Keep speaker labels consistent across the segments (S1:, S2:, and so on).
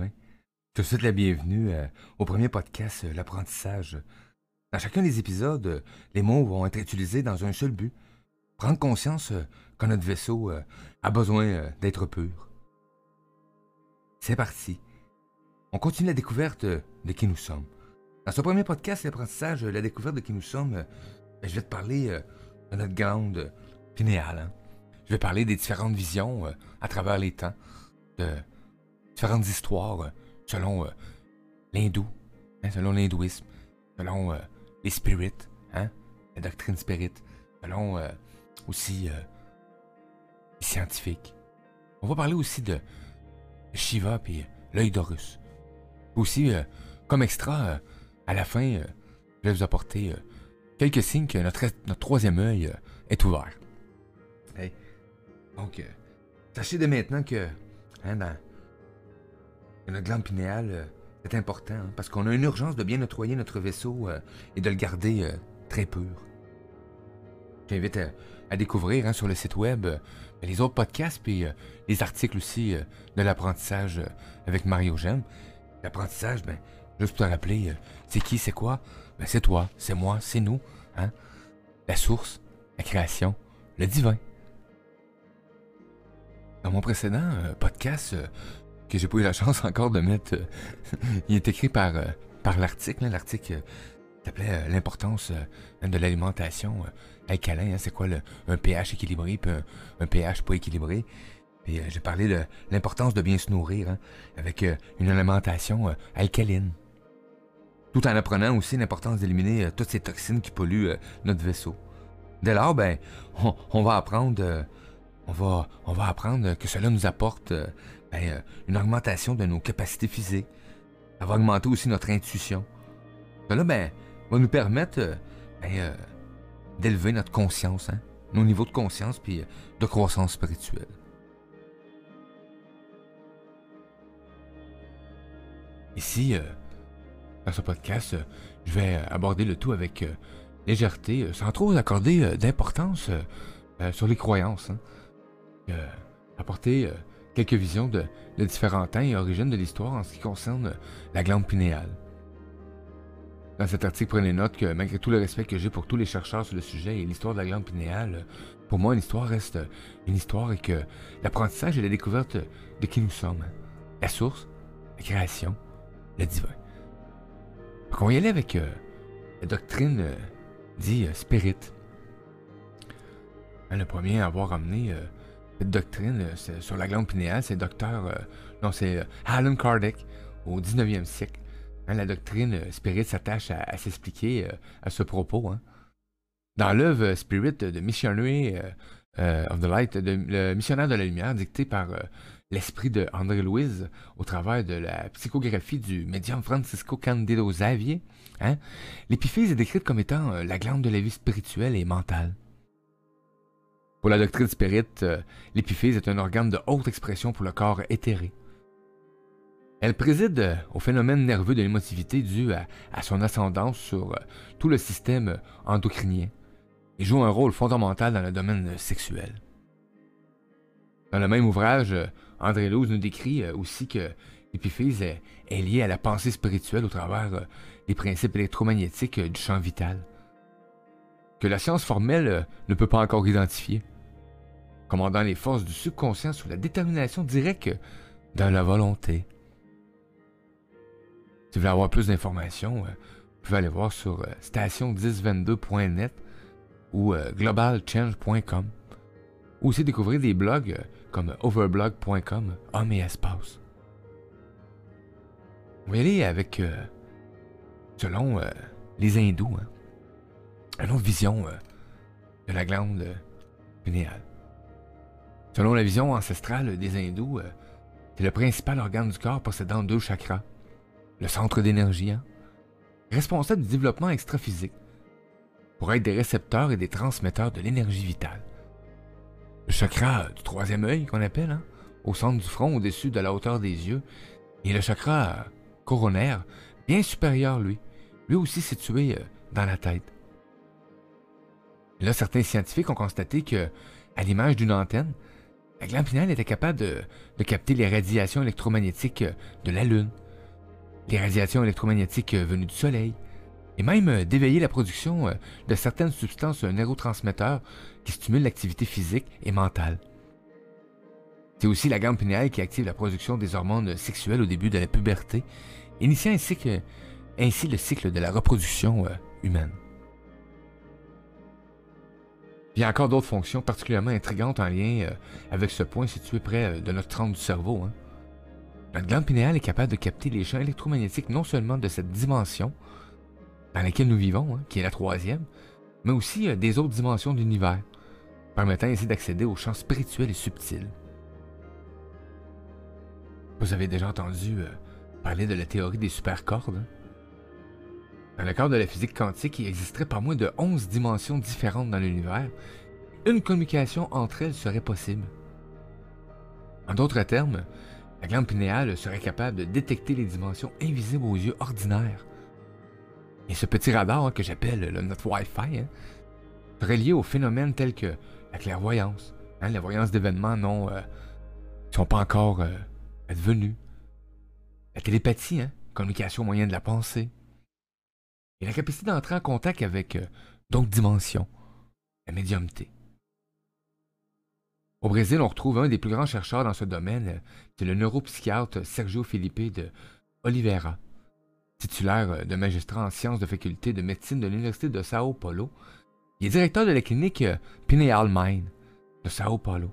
S1: Je te souhaite la bienvenue euh, au premier podcast euh, L'apprentissage. Dans chacun des épisodes, euh, les mots vont être utilisés dans un seul but. Prendre conscience que notre vaisseau a besoin d'être pur. C'est parti. On continue la découverte de qui nous sommes. Dans ce premier podcast L'apprentissage, la découverte de qui nous sommes, je vais te parler de notre glande euh, pinéale. hein. Je vais parler des différentes visions à travers les temps, de différentes histoires euh, selon euh, l'hindou, hein, selon l'hindouisme, selon euh, les spirits, hein, la doctrine spirit, selon aussi les scientifiques. On va parler aussi de Shiva puis l'œil d'Horus. Aussi, comme extra, à la fin, je vais vous apporter quelques signes que notre, notre troisième œil est ouvert. Donc, sachez dès maintenant que, hein, dans, notre glande pinéale, euh, c'est important, hein, parce qu'on a une urgence de bien nettoyer notre vaisseau euh, et de le garder euh, très pur. J'invite à, à découvrir hein, sur le site web euh, les autres podcasts euh, les articles aussi de l'apprentissage avec Mario Gem. L'apprentissage, ben, juste pour te rappeler, c'est qui, c'est quoi? Ben, c'est toi, c'est moi, c'est nous. Hein? La source, la création, le divin. Dans mon précédent podcast, que j'ai pas eu la chance encore de mettre, euh, il est écrit par, euh, par l'article. hein, l'article euh, s'appelait L'importance de l'alimentation alcalin. hein, c'est quoi le, un pH équilibré puis un, pH pas équilibré. Euh, j'ai parlé de l'importance de bien se nourrir hein, avec une alimentation alcaline. Tout en apprenant aussi l'importance d'éliminer toutes ces toxines qui polluent notre vaisseau. Dès lors, ben, on, on va apprendre, on va, on va apprendre que cela nous apporte ben, euh, une augmentation de nos capacités physiques. Ça va augmenter aussi notre intuition. Cela, ben, va nous permettre euh, ben, euh, d'élever notre conscience, hein, nos niveaux de conscience puis de croissance spirituelle. Ici, dans ce podcast, je vais aborder le tout avec légèreté, sans trop accorder d'importance sur les croyances. hein. Apporter quelques visions de, de différents temps et origines de l'histoire en ce qui concerne euh, la glande pinéale. Dans cet article, prenez note que malgré tout le respect que j'ai pour tous les chercheurs sur le sujet et l'histoire de la glande pinéale, euh, pour moi, une histoire reste euh, une histoire et que l'apprentissage et la découverte de qui nous sommes, la source, la création, le divin. Donc on va y aller avec euh, la doctrine euh, dit euh, spirit. Hein, le premier à avoir amené doctrine euh, sur la glande pinéale, c'est docteur, euh, non c'est euh, Alan Kardec au 19e siècle. Hein, la doctrine spirit s'attache à, s'expliquer à ce propos. hein. Dans l'œuvre Spirit de Missionary of the Light, le missionnaire de la lumière, dicté par l'esprit de André Louise au travers de la psychographie du médium Francisco Candido Xavier, hein, l'épiphyse est décrite comme étant la glande de la vie spirituelle et mentale. Pour la doctrine spirit, euh, l'épiphyse est un organe de haute expression pour le corps éthéré. Elle préside euh, au phénomène nerveux de l'émotivité dû à, son ascendance sur euh, tout le système endocrinien et joue un rôle fondamental dans le domaine sexuel. Dans le même ouvrage, André Louze nous décrit aussi que l'épiphyse est, liée à la pensée spirituelle au travers des principes électromagnétiques du champ vital, que la science formelle ne peut pas encore identifier, commandant les forces du subconscient sous la détermination directe de la volonté. Si vous voulez avoir plus d'informations, euh, vous pouvez aller voir sur euh, station1022.net ou euh, globalchange.com. Ou aussi découvrir des blogs comme overblog.com, Homme et Espace. On avec, selon les hindous, hein, une autre vision de la glande pinéale. Selon la vision ancestrale des hindous, euh, c'est le principal organe du corps possédant deux chakras, le centre d'énergie, hein, responsable du développement extra-physique, pour être des récepteurs et des transmetteurs de l'énergie vitale. Le chakra du troisième œil, qu'on appelle, hein, au centre du front, au-dessus de la hauteur des yeux, et le chakra euh, coronaire, bien supérieur, lui, lui aussi situé euh, dans la tête. Là, certains scientifiques ont constaté que, à l'image d'une antenne, La glande pinéale était capable de, capter les radiations électromagnétiques de la Lune, les radiations électromagnétiques venues du Soleil, et même d'éveiller la production de certaines substances neurotransmetteurs qui stimulent l'activité physique et mentale. C'est aussi la glande pinéale qui active la production des hormones sexuelles au début de la puberté, initiant ainsi, ainsi le cycle de la reproduction humaine. Il y a encore d'autres fonctions particulièrement intrigantes en lien euh, avec ce point situé près euh, de notre tronc du cerveau. Hein. Notre glande pinéale est capable de capter les champs électromagnétiques non seulement de cette dimension dans laquelle nous vivons, hein, qui est la troisième, mais aussi euh, des autres dimensions de l'univers, permettant ainsi d'accéder aux champs spirituels et subtils. Vous avez déjà entendu parler de la théorie des supercordes. Hein? Dans le cadre de la physique quantique, il existerait pas moins de 11 dimensions différentes dans l'univers. Une communication entre elles serait possible. En d'autres termes, la glande pinéale serait capable de détecter les dimensions invisibles aux yeux ordinaires. Et ce petit radar hein, que j'appelle le notre Wi-Fi hein, serait lié aux phénomènes tels que la clairvoyance, hein, la voyance d'événements non euh, qui sont pas encore euh, advenus, la télépathie, communication au moyen de la pensée, et la capacité d'entrer en contact avec euh, d'autres dimensions, la médiumnité. Au Brésil, on retrouve un des plus grands chercheurs dans ce domaine, euh, c'est le neuropsychiatre Sergio Felipe de Oliveira, titulaire euh, de magistrat en sciences de faculté de médecine de l'Université de Sao Paulo. Il est directeur de la clinique Pineal Mind de Sao Paulo.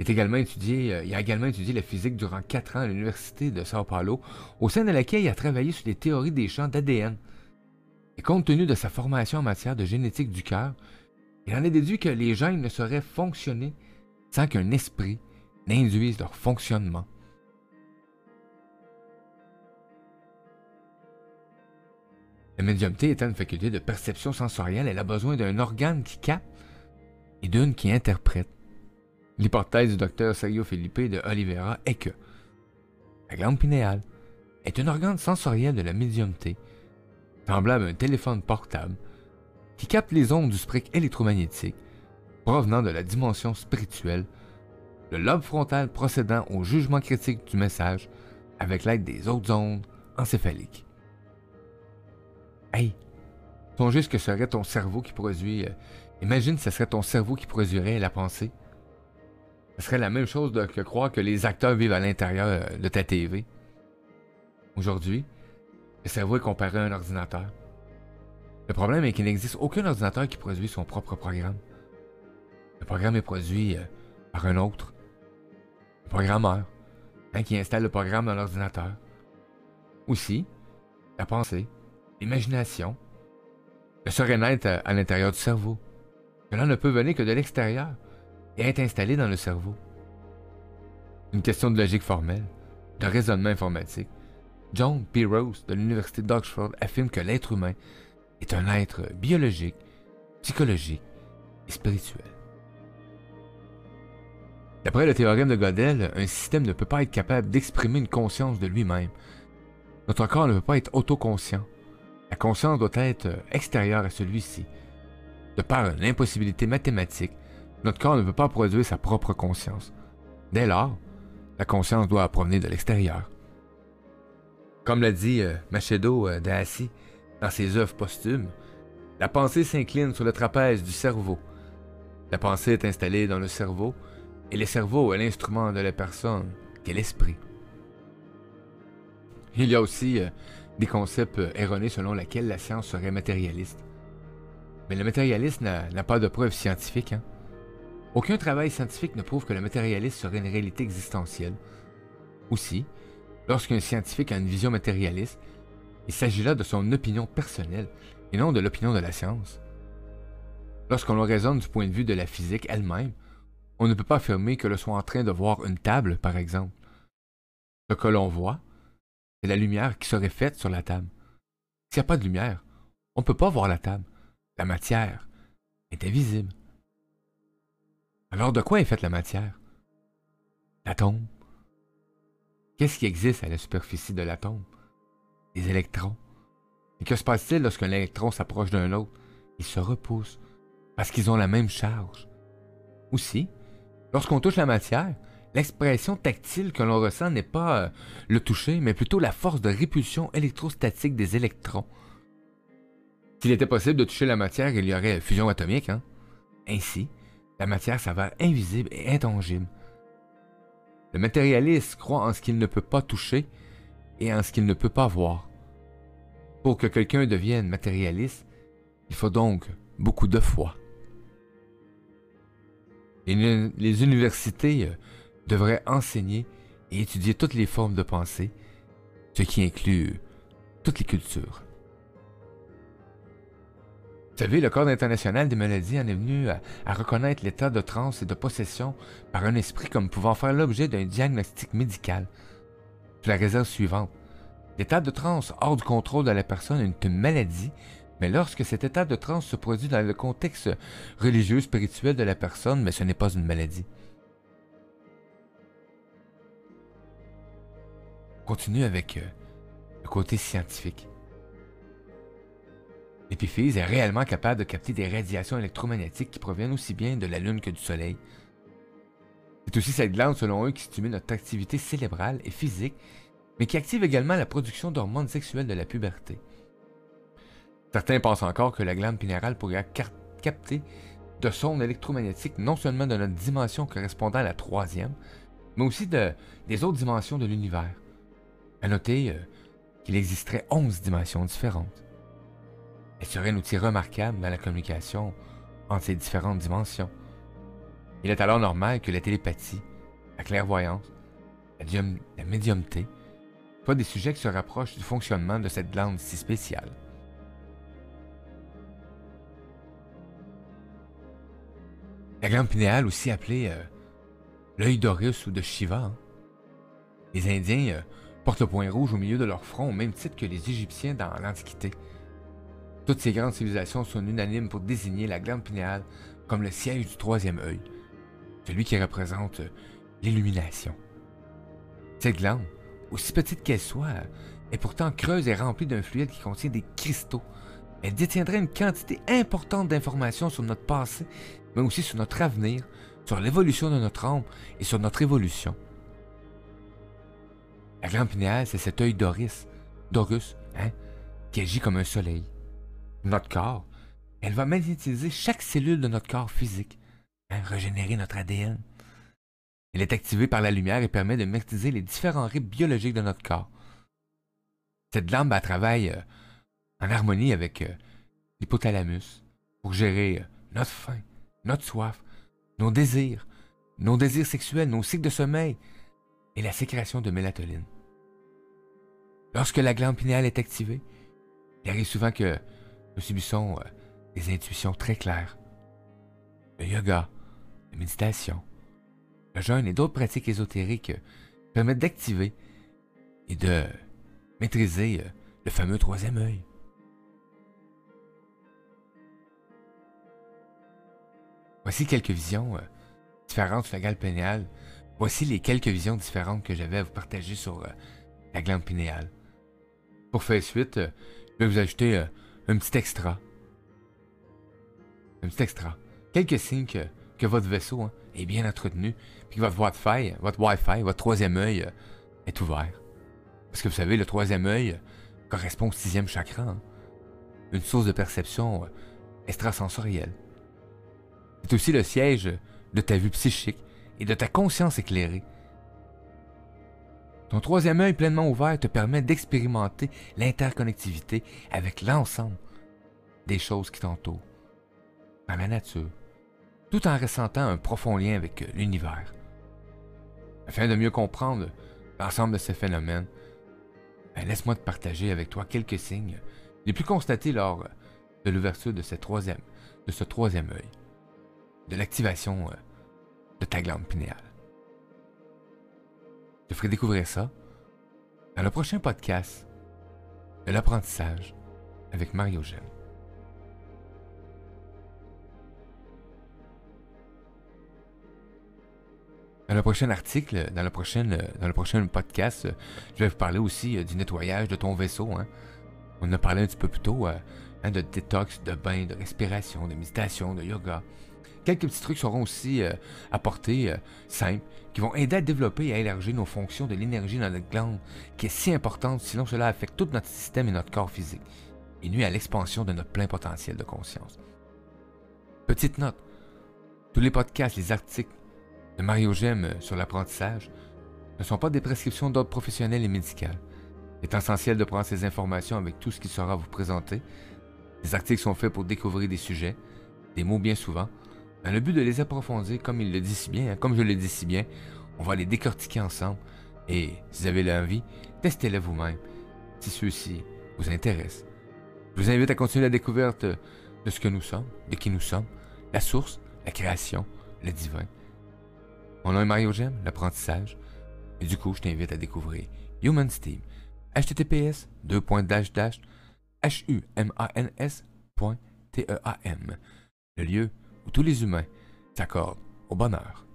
S1: Il, il a également étudié la physique durant quatre ans à l'Université de Sao Paulo, au sein de laquelle il a travaillé sur les théories des champs d'ADN et compte tenu de sa formation en matière de génétique du cœur, il en est déduit que les gènes ne sauraient fonctionner sans qu'un esprit n'induise leur fonctionnement. La médiumnité étant une faculté de perception sensorielle, elle a besoin d'un organe qui capte et d'une qui interprète. L'hypothèse du docteur Sergio Felipe de Oliveira est que la glande pinéale est un organe sensoriel de la médiumnité semblable à un téléphone portable, qui capte les ondes du spectre électromagnétique provenant de la dimension spirituelle, le lobe frontal procédant au jugement critique du message avec l'aide des autres ondes encéphaliques. Hey, songe ce que serait ton cerveau qui produit. Euh, imagine ce serait ton cerveau qui produirait la pensée. Ce serait la même chose que croire que les acteurs vivent à l'intérieur euh, de ta TV. Aujourd'hui, le cerveau est comparé à un ordinateur. Le problème est qu'il n'existe aucun ordinateur qui produit son propre programme. Le programme est produit euh, par un autre. Le programmeur, hein, qui installe le programme dans l'ordinateur. Aussi, la pensée, l'imagination, ne serait naître à, à l'intérieur du cerveau. Cela ne peut venir que de l'extérieur et être installé dans le cerveau. Une question de logique formelle, de raisonnement informatique, John P. Rose de l'Université d'Oxford affirme que l'être humain est un être biologique, psychologique et spirituel. D'après le théorème de Gödel, un système ne peut pas être capable d'exprimer une conscience de lui-même. Notre corps ne peut pas être autoconscient. La conscience doit être extérieure à celui-ci. De par l'impossibilité mathématique, notre corps ne peut pas produire sa propre conscience. Dès lors, la conscience doit provenir de l'extérieur. Comme l'a dit euh, Machedo euh, dans ses œuvres posthumes, la pensée s'incline sur le trapèze du cerveau. La pensée est installée dans le cerveau et le cerveau est l'instrument de la personne, qui est l'esprit. Il y a aussi euh, des concepts erronés selon lesquels la science serait matérialiste. Mais le matérialisme n'a pas de preuves scientifiques. Hein. Aucun travail scientifique ne prouve que le matérialisme serait une réalité existentielle. Aussi, Lorsqu'un scientifique a une vision matérialiste, il s'agit là de son opinion personnelle et non de l'opinion de la science. Lorsqu'on raisonne du point de vue de la physique elle-même, on ne peut pas affirmer que l'on soit en train de voir une table, par exemple. Ce que l'on voit, c'est la lumière qui serait faite sur la table. S'il n'y a pas de lumière, on ne peut pas voir la table. La matière est invisible. Alors de quoi est faite la matière? L'atome, Qu'est-ce qui existe à la superficie de l'atome? Des électrons. Et que se passe-t-il lorsqu'un électron s'approche d'un autre? Ils se repoussent parce qu'ils ont la même charge. Aussi, Lorsqu'on touche la matière, l'expression tactile que l'on ressent n'est pas euh, le toucher, mais plutôt la force de répulsion électrostatique des électrons. S'il était possible de toucher la matière, il y aurait fusion atomique. Hein? Ainsi, la matière s'avère invisible et intangible. Le matérialiste croit en ce qu'il ne peut pas toucher et en ce qu'il ne peut pas voir. Pour que quelqu'un devienne matérialiste, il faut donc beaucoup de foi. les universités euh, devraient enseigner et étudier toutes les formes de pensée, ce qui inclut toutes les cultures. Savez, le Code international des maladies en est venu à, reconnaître l'état de transe et de possession par un esprit comme pouvant faire l'objet d'un diagnostic médical. C'est la réserve suivante. L'état de transe hors du contrôle de la personne est une maladie, mais lorsque cet état de transe se produit dans le contexte religieux, spirituel de la personne, mais ce n'est pas une maladie. On continue avec euh, le côté scientifique. L'épiphyse est réellement capable de capter des radiations électromagnétiques qui proviennent aussi bien de la Lune que du Soleil. C'est aussi cette glande, selon eux, qui stimule notre activité cérébrale et physique mais qui active également la production d'hormones sexuelles de la puberté. Certains pensent encore que la glande pinéale pourrait capter de sondes électromagnétiques non seulement de notre dimension correspondant à la troisième, mais aussi de, des autres dimensions de l'univers. À noter euh, qu'il existerait 11 dimensions différentes. Elle serait un outil remarquable dans la communication entre ces différentes dimensions. Il est alors normal que la télépathie, la clairvoyance, la, médiumté, pas des sujets qui se rapprochent du fonctionnement de cette glande si spéciale. La glande pinéale, aussi appelée euh, l'œil d'Horus ou de Shiva. Hein. Les Indiens euh, portent le point rouge au milieu de leur front au même titre que les Égyptiens dans l'Antiquité. Toutes ces grandes civilisations sont unanimes pour désigner la glande pinéale comme le siège du troisième œil, celui qui représente euh, l'illumination. Cette glande, aussi petite qu'elle soit, est pourtant creuse et remplie d'un fluide qui contient des cristaux. Elle détiendrait une quantité importante d'informations sur notre passé, mais aussi sur notre avenir, sur l'évolution de notre âme et sur notre évolution. La glande pinéale, c'est cet œil d'Horus, d'Horus, hein, qui agit comme un soleil. Notre corps, elle va magnétiser chaque cellule de notre corps physique, hein, régénérer notre ADN, elle est activée par la lumière et permet de maîtriser les différents rythmes biologiques de notre corps. Cette lampe travaille euh, en harmonie avec euh, l'hypothalamus pour gérer euh, notre faim, notre soif, nos désirs, nos désirs sexuels, nos cycles de sommeil et la sécrétion de mélatonine. Lorsque la glande pinéale est activée, il arrive souvent que nous subissons des intuitions très claires. Le yoga, la méditation, le jeûne et d'autres pratiques ésotériques permettent d'activer et de maîtriser euh, le fameux troisième œil. Voici quelques visions euh, différentes sur la glande pinéale. Voici les quelques visions différentes que j'avais à vous partager sur euh, la glande pinéale. Pour faire suite, je vais vous ajouter un petit extra. Un petit extra. Quelques signes que votre vaisseau hein, est bien entretenu, puis que votre Wi-Fi, votre, Wi votre troisième œil euh, est ouvert. Parce que vous savez, le troisième œil correspond au sixième chakra, hein. une source de perception euh, extrasensorielle. C'est aussi le siège de ta vue psychique et de ta conscience éclairée. Ton troisième œil pleinement ouvert te permet d'expérimenter l'interconnectivité avec l'ensemble des choses qui t'entourent, dans la nature, tout en ressentant un profond lien avec l'univers. Afin de mieux comprendre l'ensemble de ces phénomènes, ben, laisse-moi te partager avec toi quelques signes les plus constatés lors de l'ouverture de, ce troisième, de ce troisième œil, de l'activation euh, de ta glande pinéale. Je ferai découvrir ça dans le prochain podcast de l'apprentissage avec Mario Gem. Dans le prochain article, dans le prochain, dans le prochain podcast, je vais vous parler aussi euh, du nettoyage de ton vaisseau. Hein. On a parlé un petit peu plus tôt hein, de détox, de bain, de respiration, de méditation, de yoga. Quelques petits trucs seront aussi euh, apportés, euh, simples, qui vont aider à développer et à élargir nos fonctions de l'énergie dans notre glande, qui est si importante, sinon cela affecte tout notre système et notre corps physique, et nuit à l'expansion de notre plein potentiel de conscience. Petite note, tous les podcasts, les articles de Mario Gem euh, sur l'apprentissage ne sont pas des prescriptions d'ordre professionnel et médical. Il est essentiel de prendre ces informations avec tout ce qui sera vous présenter. Les articles sont faits pour découvrir des sujets, des mots bien souvent, dans le but de les approfondir comme il le dit si bien, hein, comme je le dis si bien, on va les décortiquer ensemble. Et si vous avez l'envie, testez-les vous-même, si ceux-ci vous intéressent. Je vous invite à continuer la découverte de ce que nous sommes, de qui nous sommes, la source, la création, le divin. Mon nom est Mario Gem, l'apprentissage. Et du coup, je t'invite à découvrir Human Steam. https humans.t-e-a-m. Le lieu où tous les humains s'accordent au bonheur.